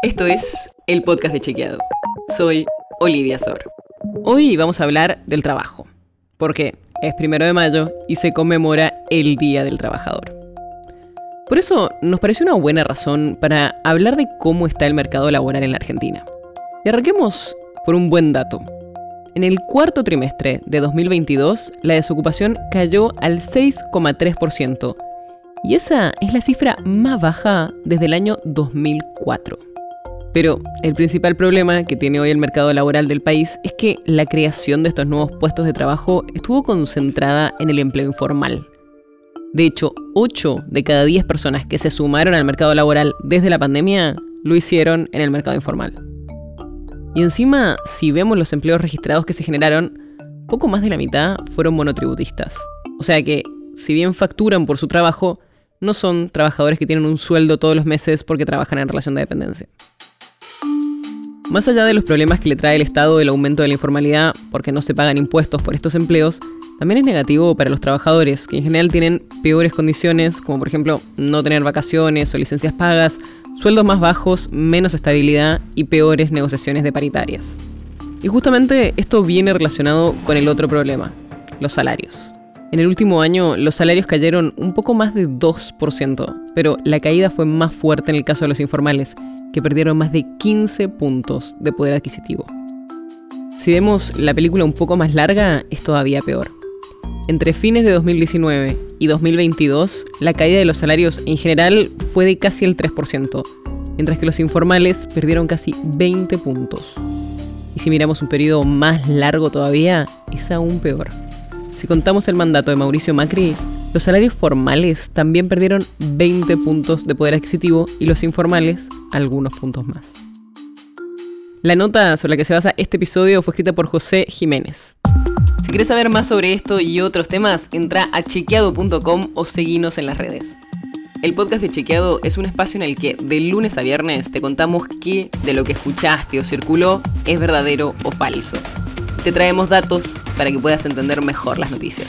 Esto es el podcast de Chequeado. Soy Olivia Sor. Hoy vamos a hablar del trabajo, porque es primero de mayo y se conmemora el Día del Trabajador. Por eso nos pareció una buena razón para hablar de cómo está el mercado laboral en la Argentina. Y arranquemos por un buen dato. En el cuarto trimestre de 2022, la desocupación cayó al 6,3%, y esa es la cifra más baja desde el año 2004. Pero el principal problema que tiene hoy el mercado laboral del país es que la creación de estos nuevos puestos de trabajo estuvo concentrada en el empleo informal. De hecho, 8 de cada 10 personas que se sumaron al mercado laboral desde la pandemia lo hicieron en el mercado informal. Y encima, si vemos los empleos registrados que se generaron, poco más de la mitad fueron monotributistas. O sea que, si bien facturan por su trabajo, no son trabajadores que tienen un sueldo todos los meses porque trabajan en relación de dependencia. Más allá de los problemas que le trae el Estado el aumento de la informalidad porque no se pagan impuestos por estos empleos, también es negativo para los trabajadores, que en general tienen peores condiciones, como por ejemplo no tener vacaciones o licencias pagas, sueldos más bajos, menos estabilidad y peores negociaciones de paritarias. Y justamente esto viene relacionado con el otro problema, los salarios. En el último año los salarios cayeron un poco más de 2%, pero la caída fue más fuerte en el caso de los informales, que perdieron más de 15 puntos de poder adquisitivo. Si vemos la película un poco más larga, es todavía peor. Entre fines de 2019 y 2022, la caída de los salarios en general fue de casi el 3%, mientras que los informales perdieron casi 20 puntos. Y si miramos un periodo más largo todavía, es aún peor. Si contamos el mandato de Mauricio Macri, los salarios formales también perdieron 20 puntos de poder adquisitivo y los informales algunos puntos más. La nota sobre la que se basa este episodio fue escrita por José Jiménez. Si quieres saber más sobre esto y otros temas, entra a chequeado.com o seguinos en las redes. El podcast de Chequeado es un espacio en el que de lunes a viernes te contamos qué de lo que escuchaste o circuló es verdadero o falso te traemos datos para que puedas entender mejor las noticias.